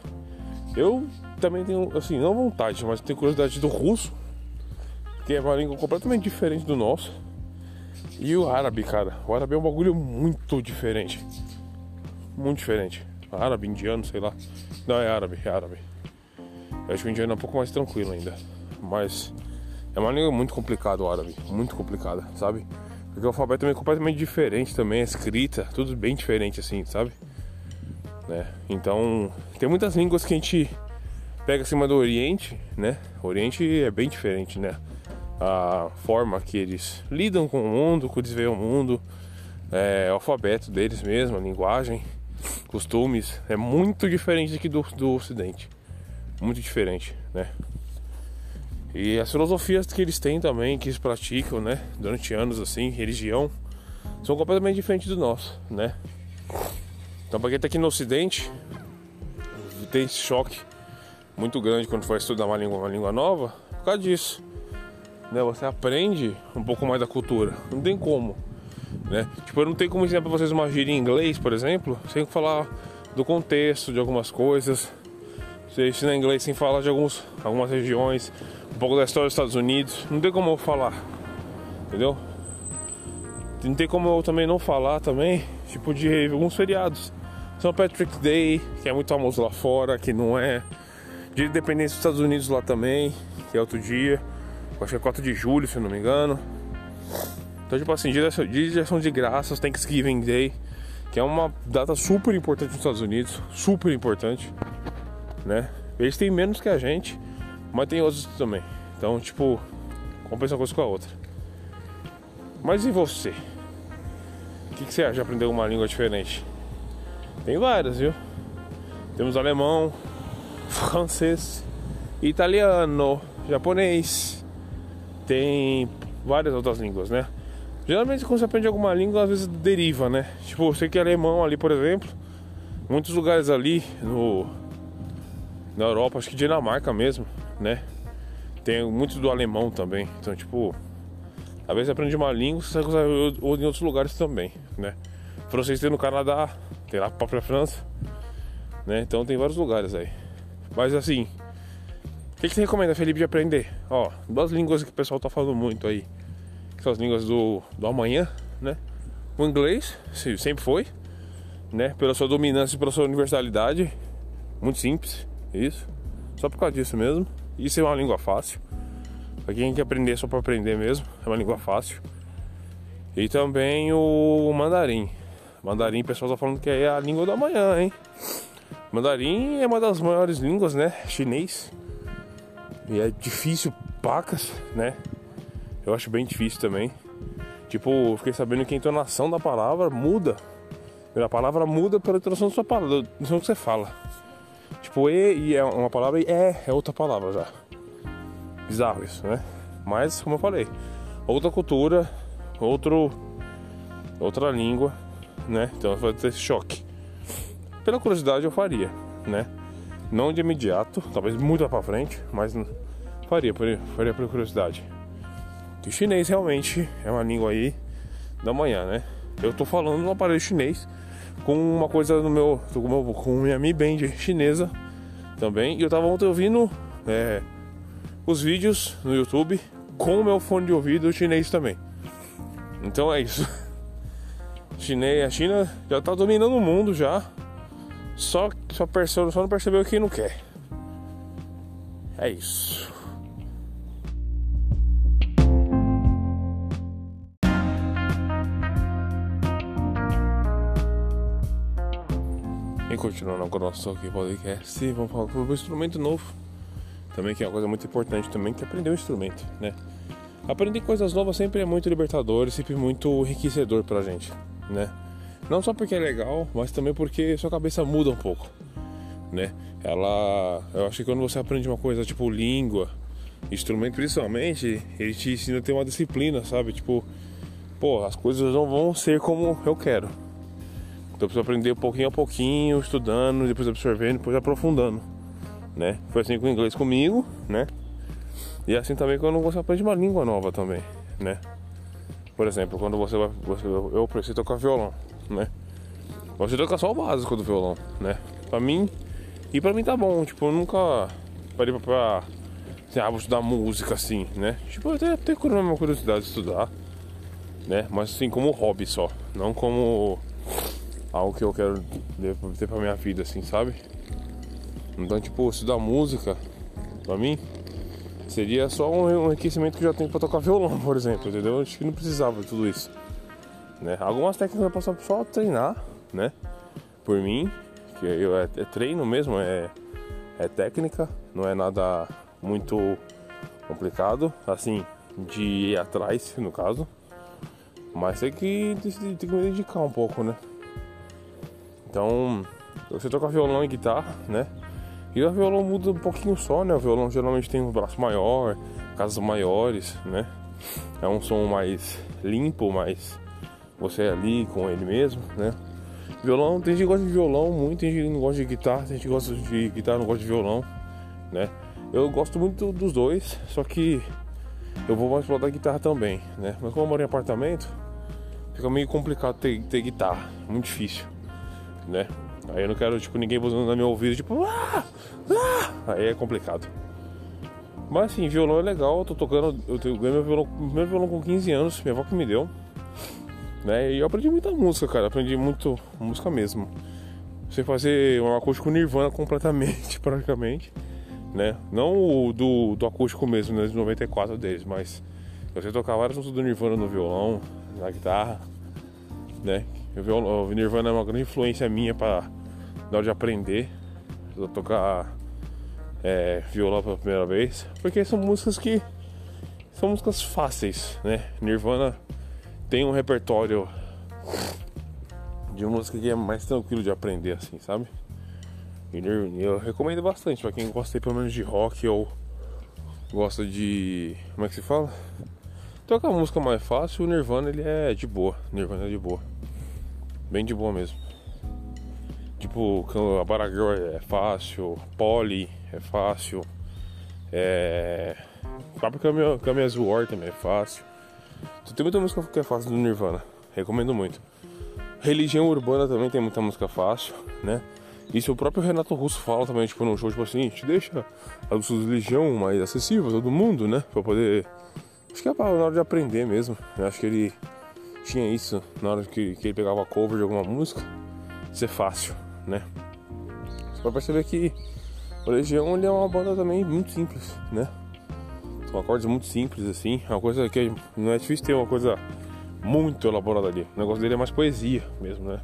Eu também tenho, assim, não vontade, mas tenho curiosidade do russo, que é uma língua completamente diferente do nosso. E o árabe, cara. O árabe é um bagulho muito diferente. Muito diferente. Árabe, indiano, sei lá. Não, é árabe, é árabe. Eu acho que o indiano é um pouco mais tranquilo ainda. Mas é uma língua muito complicada o árabe. Muito complicada, sabe? Porque o alfabeto é completamente diferente também, a escrita, tudo bem diferente assim, sabe? Né? Então, tem muitas línguas que a gente pega acima do Oriente, né? O Oriente é bem diferente, né? A forma que eles lidam com o mundo, que eles veem o mundo, é, o alfabeto deles mesmo, a linguagem, costumes, é muito diferente aqui do, do Ocidente. Muito diferente, né? E as filosofias que eles têm também, que eles praticam, né? Durante anos, assim, religião, são completamente diferentes do nosso, né? Então, para quem está aqui no Ocidente, tem esse choque muito grande quando for estudar uma língua, uma língua nova, por causa disso. Né? Você aprende um pouco mais da cultura, não tem como. Né? Tipo, eu não tenho como ensinar para vocês uma gíria em inglês, por exemplo, sem falar do contexto de algumas coisas. Você ensina inglês sem falar de alguns, algumas regiões, um pouco da história dos Estados Unidos. Não tem como eu falar, entendeu? Não tem como eu também não falar também, tipo, de alguns feriados. São Patrick Day, que é muito famoso lá fora, que não é. Dia de Independência dos Estados Unidos lá também, que é outro dia. Acho que é 4 de julho, se não me engano. Então, tipo assim, dia de ação de graças, Thanksgiving Day, que é uma data super importante nos Estados Unidos, super importante, né? Eles têm menos que a gente, mas tem outros também. Então, tipo, compensa uma coisa com a outra. Mas e você? O que, que você acha de aprender uma língua diferente? Tem várias, viu? Temos alemão, francês, italiano, japonês. Tem várias outras línguas, né? Geralmente quando você aprende alguma língua, às vezes deriva, né? Tipo, você que é alemão ali, por exemplo, muitos lugares ali no na Europa, acho que Dinamarca mesmo, né? Tem muito do alemão também. Então, tipo, Às vezes você aprende uma língua, você consegue ou em outros lugares também, né? Francês tem no Canadá, tem lá a própria França, né? Então tem vários lugares aí. Mas assim, que, que você recomenda, Felipe, de aprender? Ó, duas línguas que o pessoal tá falando muito aí. Que são as línguas do, do amanhã, né? O inglês, sempre foi, né? Pela sua dominância e pela sua universalidade. Muito simples, isso. Só por causa disso mesmo. Isso é uma língua fácil. Pra quem quer aprender só pra aprender mesmo, é uma língua fácil. E também o mandarim. Mandarim, o pessoal tá falando que é a língua do amanhã, hein? Mandarim é uma das maiores línguas, né? Chinês. E é difícil pacas, né? Eu acho bem difícil também. Tipo, fiquei sabendo que a entonação da palavra muda. A palavra muda pela entonação da sua palavra, da que você fala. Tipo, e, e é uma palavra e é, é outra palavra já. Bizarro isso, né? Mas, como eu falei, outra cultura, outro, outra língua, né? Então vai ter esse choque. Pela curiosidade eu faria, né? Não de imediato, talvez muito para frente, mas faria, faria, por curiosidade. Que chinês realmente é uma língua aí da manhã, né? Eu tô falando no aparelho chinês com uma coisa no meu. com, meu, com minha Mi Band chinesa também. E eu tava ontem ouvindo é, os vídeos no YouTube com o meu fone de ouvido chinês também. Então é isso. Chinês, a China já tá dominando o mundo já. Só, só, percebe, só não percebeu quem não quer. É isso. E continuando com o nosso aqui podcast, vamos falar sobre um instrumento novo. Também que é uma coisa muito importante também, que é aprender o um instrumento, né? Aprender coisas novas sempre é muito libertador e sempre muito enriquecedor pra gente, né? Não só porque é legal, mas também porque sua cabeça muda um pouco, né? Ela, eu acho que quando você aprende uma coisa tipo língua, instrumento principalmente, ele te ensina a ter uma disciplina, sabe? Tipo, pô, as coisas não vão ser como eu quero. Então eu preciso aprender pouquinho a pouquinho, estudando, depois absorvendo, depois aprofundando, né? Foi assim com o inglês comigo, né? E assim também quando você aprende uma língua nova também, né? Por exemplo, quando você vai, você, eu preciso tocar violão né? Gosto de tocar só o básico do violão, né? Pra mim, e pra mim tá bom, tipo, eu nunca parei pra, pra assim, ah, vou estudar música assim, né? Tipo, eu até tenho uma curiosidade de estudar, né? Mas assim, como hobby só, não como algo que eu quero ter pra minha vida, assim, sabe? Então, tipo, estudar música, pra mim, seria só um enriquecimento que eu já tenho pra tocar violão, por exemplo, entendeu? Acho que não precisava de tudo isso. Né? Algumas técnicas eu posso só treinar, né? Por mim, que eu, é, é treino mesmo, é, é técnica, não é nada muito complicado, assim, de ir atrás, no caso. Mas tem que, tem que me dedicar um pouco, né? Então, você toca violão e guitarra, né? E o violão muda um pouquinho só, né? O violão geralmente tem um braço maior, casas maiores, né? É um som mais limpo, mais você ali com ele mesmo, né? Violão, tem gente que gosta de violão muito, tem gente que não gosta de guitarra, tem gente que gosta de guitarra não gosta de violão, né? Eu gosto muito dos dois, só que eu vou mais da guitarra também, né? Mas como eu moro em apartamento, fica meio complicado ter, ter guitarra, muito difícil, né? Aí eu não quero, tipo, ninguém botando no meu ouvido, tipo, ah, ah! aí é complicado. Mas assim, violão é legal, eu tô tocando, eu ganhei meu violão, meu violão com 15 anos, minha avó que me deu né? E eu aprendi muita música, cara, aprendi muito música mesmo. Você fazer um acústico Nirvana completamente, praticamente, né? Não o do, do acústico mesmo, né, de 94 deles, mas você tocar várias músicas do Nirvana no violão, na guitarra, né? O Nirvana é uma grande influência minha para na hora de aprender a tocar é, violão pela primeira vez, porque são músicas que são músicas fáceis, né? Nirvana tem um repertório de música que é mais tranquilo de aprender, assim, sabe? E eu recomendo bastante para quem gosta pelo menos de rock ou gosta de. Como é que se fala? Tocar música mais fácil, o Nirvana ele é de boa. Nirvana é de boa. Bem de boa mesmo. Tipo, a Baragirl é fácil, Polly é fácil, é. O próprio Caminhas War também é fácil. Tem muita música que é fácil do Nirvana. Recomendo muito. Religião urbana também tem muita música fácil, né? Isso o próprio Renato Russo fala também, tipo, num show, tipo assim, te deixa a sua religião mais acessível a todo mundo, né? Pra poder. Acho que é na hora de aprender mesmo. Eu acho que ele tinha isso na hora que, que ele pegava cover de alguma música. Ser fácil, né? Você pode perceber que o Legião ele é uma banda também muito simples, né? São acordes muito simples assim, é uma coisa que não é difícil ter uma coisa muito elaborada ali. O negócio dele é mais poesia mesmo, né?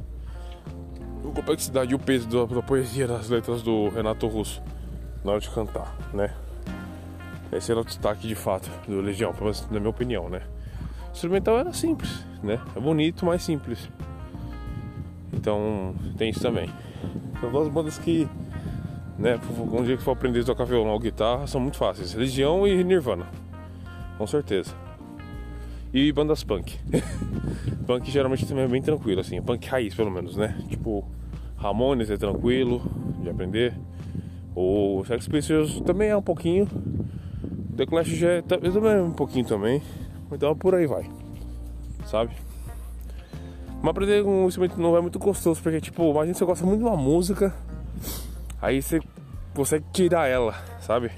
A complexidade e o peso da, da poesia das letras do Renato Russo na hora de cantar, né? Esse era o destaque de fato do Legião, na minha opinião, né? O instrumental era simples, né? É bonito, mas simples. Então tem isso também. São duas bandas que, né, um dia que for aprender a tocar violão ou guitarra, são muito fáceis. Legião e Nirvana. Com certeza. E bandas punk. punk geralmente também é bem tranquilo, assim. Punk raiz, pelo menos, né? Tipo, Ramones é tranquilo de aprender. O Sex Pistols também é um pouquinho. The Clash já é, também é um pouquinho também. Então por aí vai. Sabe? Mas aprender um instrumento novo é muito gostoso, porque tipo, imagina você gosta muito de uma música, aí você consegue tirar ela, sabe?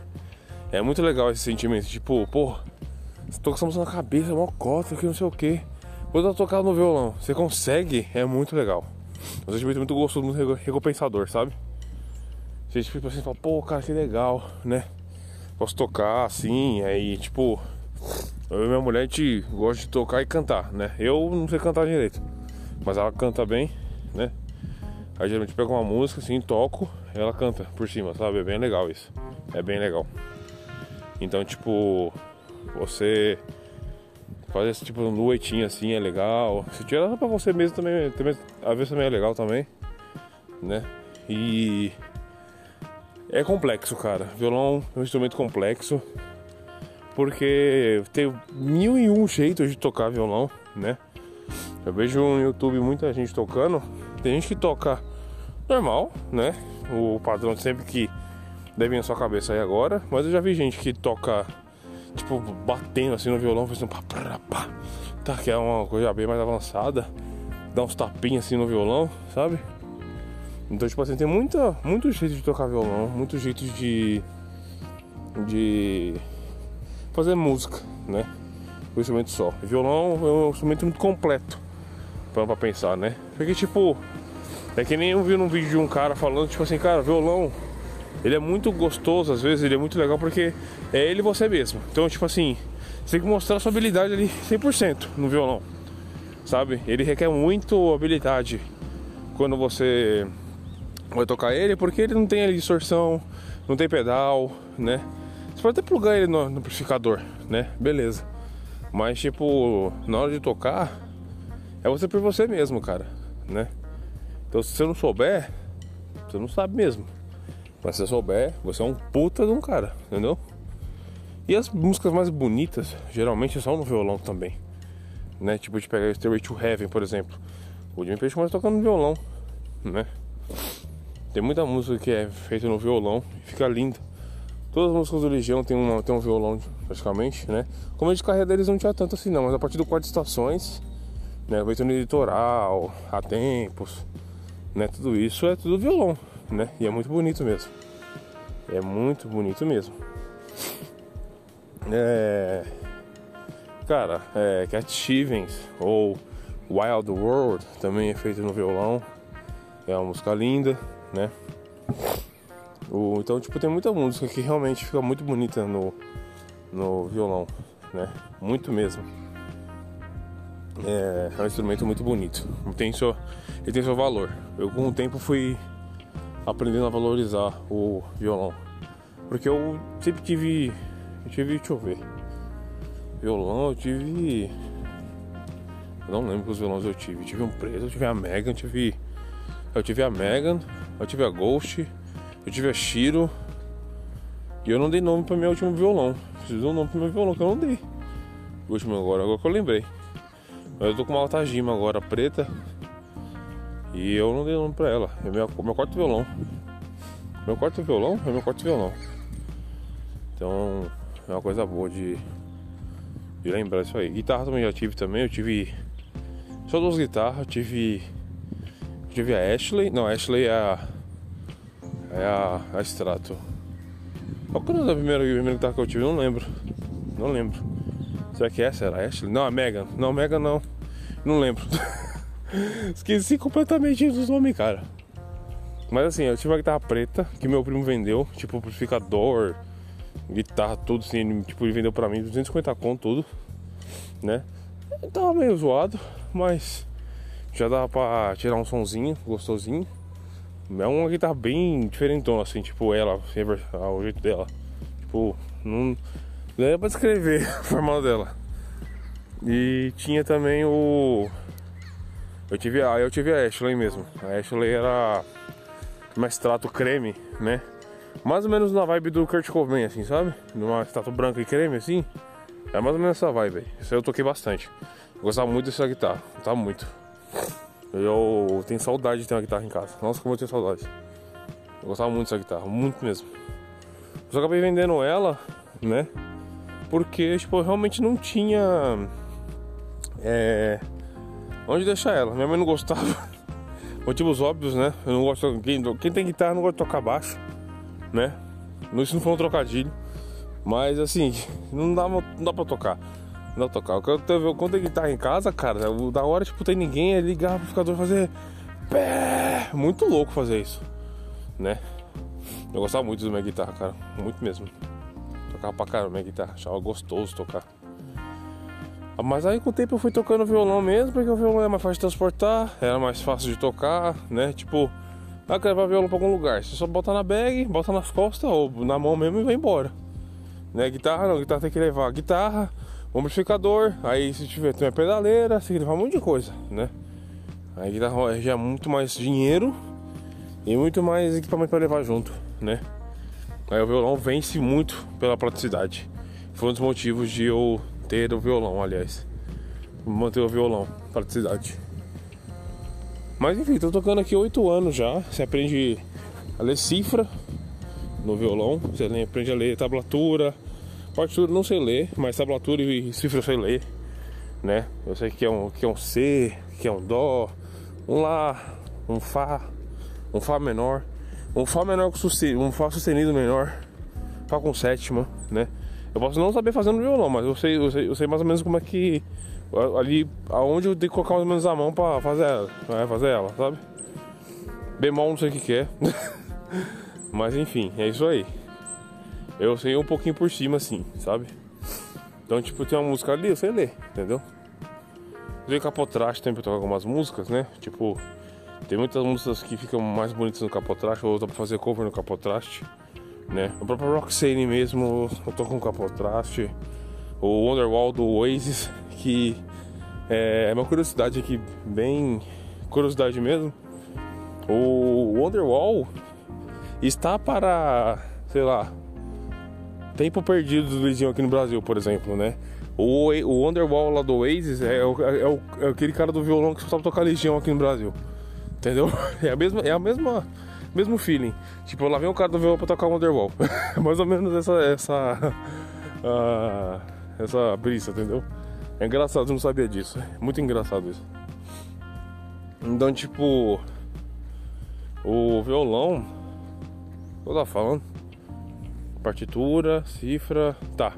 É muito legal esse sentimento, tipo, pô, você toca essa música na cabeça, mó cota, que não sei o que. Quando eu tocar no violão, você consegue, é muito legal. É um sentimento muito gostoso, muito recompensador, sabe? Você tipo assim, fala, pô, cara, que legal, né? Posso tocar assim, aí tipo, eu e minha mulher a gente gosta de tocar e cantar, né? Eu não sei cantar direito. Mas ela canta bem, né? Aí geralmente pega uma música assim, toco, ela canta por cima, sabe? É bem legal isso. É bem legal. Então, tipo, você fazer esse tipo de noitinha assim é legal. Se tirar pra você mesmo também, também, às vezes também é legal também, né? E é complexo, cara. Violão é um instrumento complexo porque tem mil e um jeitos de tocar violão, né? Eu vejo no YouTube muita gente tocando. Tem gente que toca normal, né? O padrão sempre que deve na sua cabeça aí agora. Mas eu já vi gente que toca, tipo, batendo assim no violão, fazendo pá, pá, pá. Tá, que é uma coisa bem mais avançada. Dá uns tapinhos assim no violão, sabe? Então, tipo assim, tem muita, muito jeito de tocar violão, muito jeito de. de. fazer música, né? O instrumento só. Violão é um instrumento muito completo pra, pra pensar, né? Porque, tipo, é que nem eu vi num vídeo de um cara falando, tipo assim, cara, violão, ele é muito gostoso, às vezes ele é muito legal porque é ele você mesmo. Então, tipo assim, você tem que mostrar sua habilidade ali 100% no violão, sabe? Ele requer muito habilidade quando você vai tocar ele, porque ele não tem ali distorção, não tem pedal, né? Você pode até plugar ele no amplificador, né? Beleza. Mas, tipo, na hora de tocar, é você por você mesmo, cara, né? Então se você não souber, você não sabe mesmo. Mas se você souber, você é um puta de um cara, entendeu? E as músicas mais bonitas, geralmente são no violão também. Né? Tipo de pegar Stairway to Heaven, por exemplo. O Jimmy Page mais tocando no violão, né? Tem muita música que é feita no violão e fica linda. Todas as músicas do Legião tem, uma, tem um violão praticamente, né? Como de carreira deles não tinha tanto assim não, mas a partir do quarto estações né? Feito no litoral, há tempos, né? Tudo isso é tudo violão, né? E é muito bonito mesmo. É muito bonito mesmo. É... Cara, é, Cat Stevens ou Wild World também é feito no violão. É uma música linda, né? O, então, tipo, tem muita música que realmente fica muito bonita no, no violão, né? Muito mesmo é, é um instrumento muito bonito. Tem seu, ele tem seu valor. Eu com o tempo fui aprendendo a valorizar o violão. Porque eu sempre tive. Eu tive. Deixa eu ver. Violão eu tive. Eu não lembro quantos violões eu tive. Eu tive um preto, eu tive a Megan, eu tive. Eu tive a Megan, eu tive a Ghost, eu tive a Shiro. E eu não dei nome para meu último violão. Preciso dar um nome pro meu violão que eu não dei. O último agora, agora que eu lembrei. Eu tô com uma Altajima agora, preta. E eu não dei nome pra ela. É meu, meu quarto violão. Meu quarto violão é meu quarto violão. Então é uma coisa boa de, de lembrar isso aí. Guitarra também já tive também, eu tive só duas guitarras, eu tive. Eu tive a Ashley, não, a Ashley é a. É a, a Strato. Qual que era a primeira, a primeira guitarra que eu tive? Não lembro. Não lembro. Será que essa era a Ashley? Não, a Megan. Não, Megan não. Não lembro. Esqueci completamente dos nomes, cara. Mas assim, eu tive uma guitarra preta que meu primo vendeu, tipo amplificador, guitarra, tudo assim, tipo, ele vendeu pra mim 250 conto, tudo, né? Eu tava meio zoado, mas já dava pra tirar um sonzinho gostosinho. É uma guitarra bem diferentona, assim, tipo ela, assim, o jeito dela. Tipo, não, não é pra descrever a forma dela. E tinha também o. Eu tive a, eu tive a Ashley mesmo. A Ashley era uma extrato creme, né? Mais ou menos na vibe do Kurt Cobain, assim, sabe? Numa estátua branca e creme, assim. É mais ou menos essa vibe aí. Isso aí eu toquei bastante. Gostava muito dessa guitarra. Gostava muito. Eu tenho saudade de ter uma guitarra em casa. Nossa, como eu tenho saudade. Eu gostava muito dessa guitarra, muito mesmo. Eu só acabei vendendo ela, né? Porque, tipo, eu realmente não tinha. É. Onde deixar ela? Minha mãe não gostava. Motivos óbvios, né? Eu não gosto. Quem, quem tem guitarra não gosta de tocar baixo né? Isso não foi um trocadilho. Mas assim, não dá, não dá pra tocar. Não dá pra tocar. Quando, quando tem guitarra em casa, cara, da hora, tipo, tem ninguém, é ligar o amplificador fazer. Pé! Muito louco fazer isso, né? Eu gostava muito da minha guitarra, cara. Muito mesmo. Tocava pra caramba minha guitarra. Achava gostoso tocar. Mas aí com o tempo eu fui tocando violão mesmo, porque o violão é mais fácil de transportar, era mais fácil de tocar, né? Tipo, ah, quero levar violão pra algum lugar. Você só bota na bag, bota nas costas ou na mão mesmo e vai embora. Né? Guitarra não, guitarra tem que levar guitarra, amplificador, aí se tiver tem uma pedaleira, você tem que levar um monte de coisa, né? Aí guitarra já é muito mais dinheiro e muito mais equipamento para levar junto, né? Aí o violão vence muito pela praticidade. Foi um dos motivos de eu ter o violão, aliás. Manter o violão, praticidade. Mas enfim, tô tocando aqui oito anos já. Você aprende a ler cifra no violão, você aprende a ler tablatura, partitura não sei ler, mas tablatura e cifra eu sei ler, né? Eu sei que é um, que é um C, que é um Dó, um Lá, um Fá, um Fá menor, um Fá menor com sustenido, um Fá sustenido menor, Fá com sétima, né? Eu posso não saber fazer no violão, mas eu sei, eu sei, eu sei mais ou menos como é que ali aonde eu tenho que colocar mais ou menos a mão pra fazer ela, pra fazer ela, sabe? Bemol não sei o que, que é. Mas enfim, é isso aí. Eu sei um pouquinho por cima assim, sabe? Então tipo, tem uma música ali, eu sei ler, entendeu? Eu capotraste também pra tocar algumas músicas, né? Tipo, tem muitas músicas que ficam mais bonitas no capotraste, ou dá pra fazer cover no capotraste, né? O próprio Roxane mesmo, eu toco com capotraste. O Wonderwall do Oasis que é, é uma curiosidade aqui, bem curiosidade mesmo. O Wonderwall está para, sei lá, tempo perdido do Luizinho aqui no Brasil, por exemplo, né? O, o Wonderwall lá do Oasis é, o, é, o, é aquele cara do violão que só sabe tocar Legião aqui no Brasil. Entendeu? É a mesma, é a mesma, mesmo feeling. Tipo, lá vem o cara do violão pra tocar o Wonderwall. Mais ou menos essa, essa, uh, essa brisa, entendeu? É engraçado, eu não sabia disso. Muito engraçado isso. Então, tipo, o violão, eu tava falando, partitura, cifra, tá.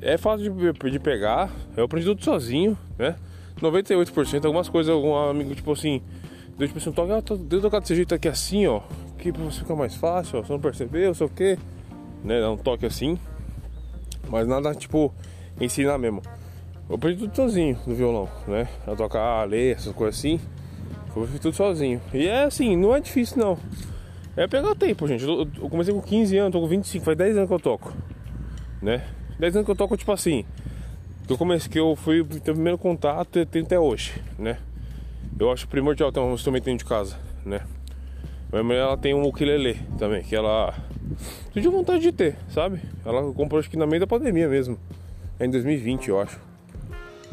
É fácil de, de pegar, eu aprendi tudo sozinho, né? 98%, algumas coisas, algum amigo, tipo assim, deu tipo assim, toca, ah, deu tocar desse jeito aqui assim, ó, que pra você ficar mais fácil, ó, você não percebeu, sei o que, né? Dá um toque assim, mas nada tipo ensinar mesmo. Eu aprendi tudo sozinho no violão, né? A tocar, a ler, essas coisas assim. Fiz tudo sozinho. E é assim, não é difícil não. É pegar tempo, gente. Eu, eu comecei com 15 anos, tô com 25, faz 10 anos que eu toco. Né? 10 anos que eu toco, tipo assim. Que eu comecei, que eu fui ter o primeiro contato e tenho até hoje, né? Eu acho primordial ter um instrumento dentro de casa, né? Minha mulher ela tem um ukulele também, que ela tinha vontade de ter, sabe? Ela comprou acho que na meio da pandemia mesmo. É em 2020, eu acho.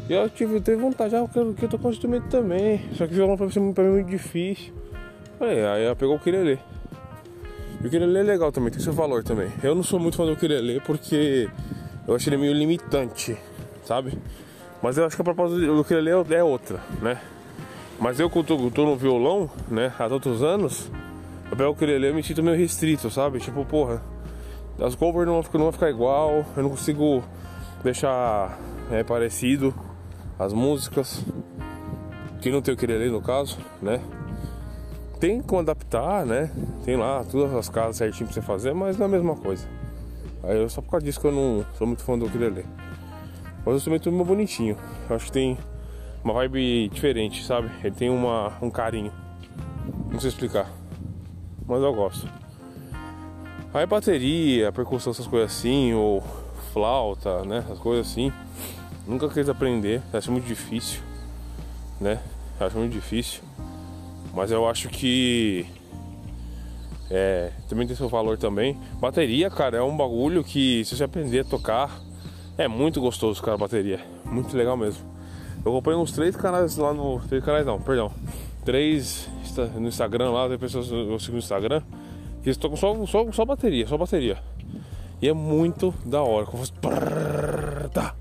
E eu tive, teve vontade, ah, eu quero, que eu tocar um instrumento também. Só que violão pra mim, pra mim muito difícil. Falei, aí ela pegou o ukulele. E o ukulele é legal também, tem seu valor também. Eu não sou muito fã do ukulele porque Eu acho ele meio limitante, sabe? Mas eu acho que a proposta do ukulele é outra, né? Mas eu que tô, tô no violão, né, há tantos anos, eu pego o ukulele eu me sinto meio restrito, sabe? Tipo, porra, as covers não vão ficar, não vão ficar igual, eu não consigo deixar é, parecido as músicas, que não tem o ukulele no caso, né? Tem como adaptar, né? Tem lá todas as casas certinho pra você fazer, mas não é a mesma coisa. Aí eu, só por causa disso que eu não sou muito fã do ukulele. Mas o instrumento é muito bonitinho. Eu acho que tem uma vibe diferente, sabe? Ele tem uma, um carinho. Não sei explicar. Mas eu gosto. Aí bateria, percussão, essas coisas assim, ou flauta, né? Essas coisas assim. Nunca quis aprender, acho muito difícil, né? Acho muito difícil. Mas eu acho que é, também tem seu valor também. Bateria, cara, é um bagulho que se você aprender a tocar, é muito gostoso, cara, bateria. Muito legal mesmo. Eu acompanho uns três canais lá no. Três canais não, perdão. Três no Instagram lá, tem pessoas eu sigo no Instagram. Que eles tocam só, só, só bateria, só bateria. E é muito da hora. Como fosse. Tá.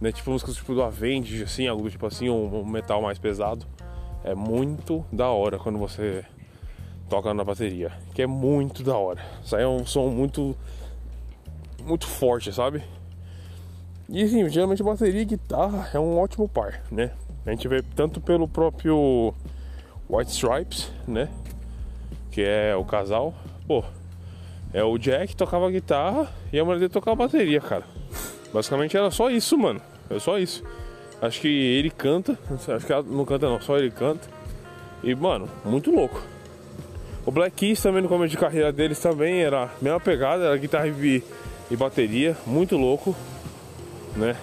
Né, tipo músicas tipo do Avenged, assim, algo tipo assim, um, um metal mais pesado. É muito da hora quando você toca na bateria. Que é muito da hora. Isso aí é um som muito. Muito forte, sabe? E sim, geralmente bateria e guitarra é um ótimo par, né? A gente vê tanto pelo próprio White Stripes, né? Que é o casal. Pô, é o Jack tocava guitarra e a mulher dele tocava bateria, cara. Basicamente era só isso, mano. É só isso. Acho que ele canta, acho que ela não canta não, só ele canta. E, mano, muito louco. O Black Keys também no começo de carreira deles também era a mesma pegada, era guitarra e, e bateria, muito louco né?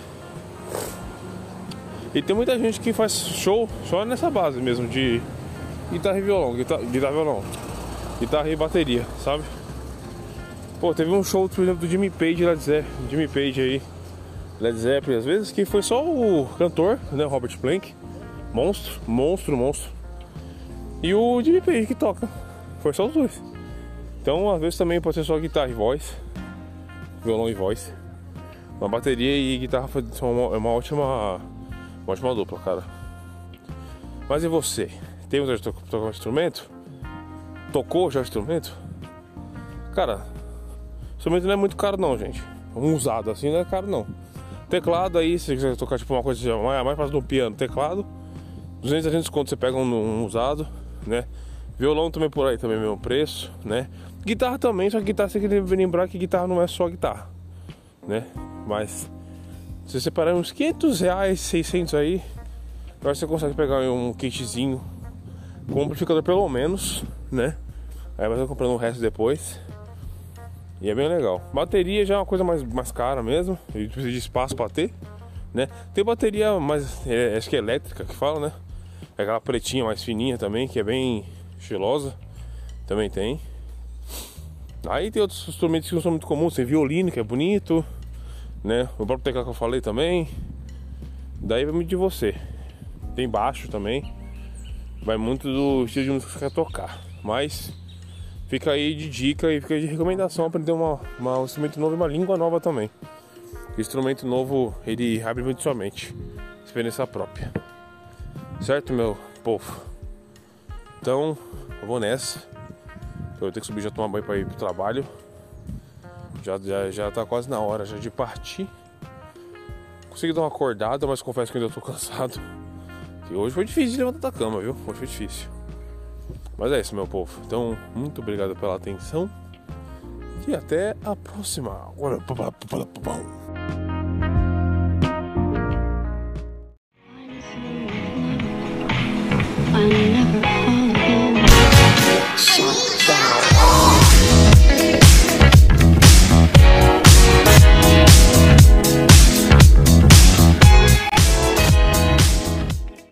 E tem muita gente que faz show só nessa base mesmo de guitarra e violão, guitarra, guitarra e violão, guitarra e bateria, sabe? Pô, teve um show, por exemplo, do Jimmy Page, Led Zeppelin, Jimmy Page aí, Led Zeppelin às vezes, que foi só o cantor, né, Robert Plank, monstro, monstro, monstro, e o Jimmy Page que toca, foi só os dois. Então, às vezes também pode ser só guitarra e voz, violão e voz. Uma bateria e guitarra são uma, é uma ótima, uma ótima dupla, cara. Mas e você? Tem vontade de tocar um instrumento? Tocou já instrumento? Cara, instrumento não é muito caro não, gente. Um usado assim não é caro não. Teclado aí, se você quiser tocar tipo uma coisa mais, mais fácil do piano, teclado. 200, 300 conto você pega um, um, usado, né? Violão também por aí, também mesmo preço, né? Guitarra também, só que guitarra você tem que lembrar que guitarra não é só guitarra, né? Mas se você separar uns 500 reais, 600 aí, agora você consegue pegar um kitzinho com amplificador pelo menos, né? Aí vai comprando o resto depois. E é bem legal. Bateria já é uma coisa mais, mais cara mesmo. E precisa de espaço para ter, né? Tem bateria mais, é, acho que é elétrica que fala, né? É aquela pretinha mais fininha também, que é bem estilosa. Também tem. Aí tem outros instrumentos que não são muito comuns. Tem violino, que é bonito né? O próprio teclado que eu falei também. Daí vai muito de você. Tem baixo também. Vai muito do estilo de música que você quer tocar. Mas fica aí de dica e fica de recomendação aprender uma, uma, um instrumento novo e uma língua nova também. O instrumento novo ele abre muito sua mente. Experiência própria. Certo, meu povo? Então, eu vou nessa. Eu vou ter que subir já tomar banho para ir pro trabalho. Já, já, já tá quase na hora já de partir. Consegui dar uma acordada, mas confesso que ainda tô cansado. E hoje foi difícil de levantar da cama, viu? Hoje foi difícil. Mas é isso, meu povo. Então, muito obrigado pela atenção. E até a próxima. I.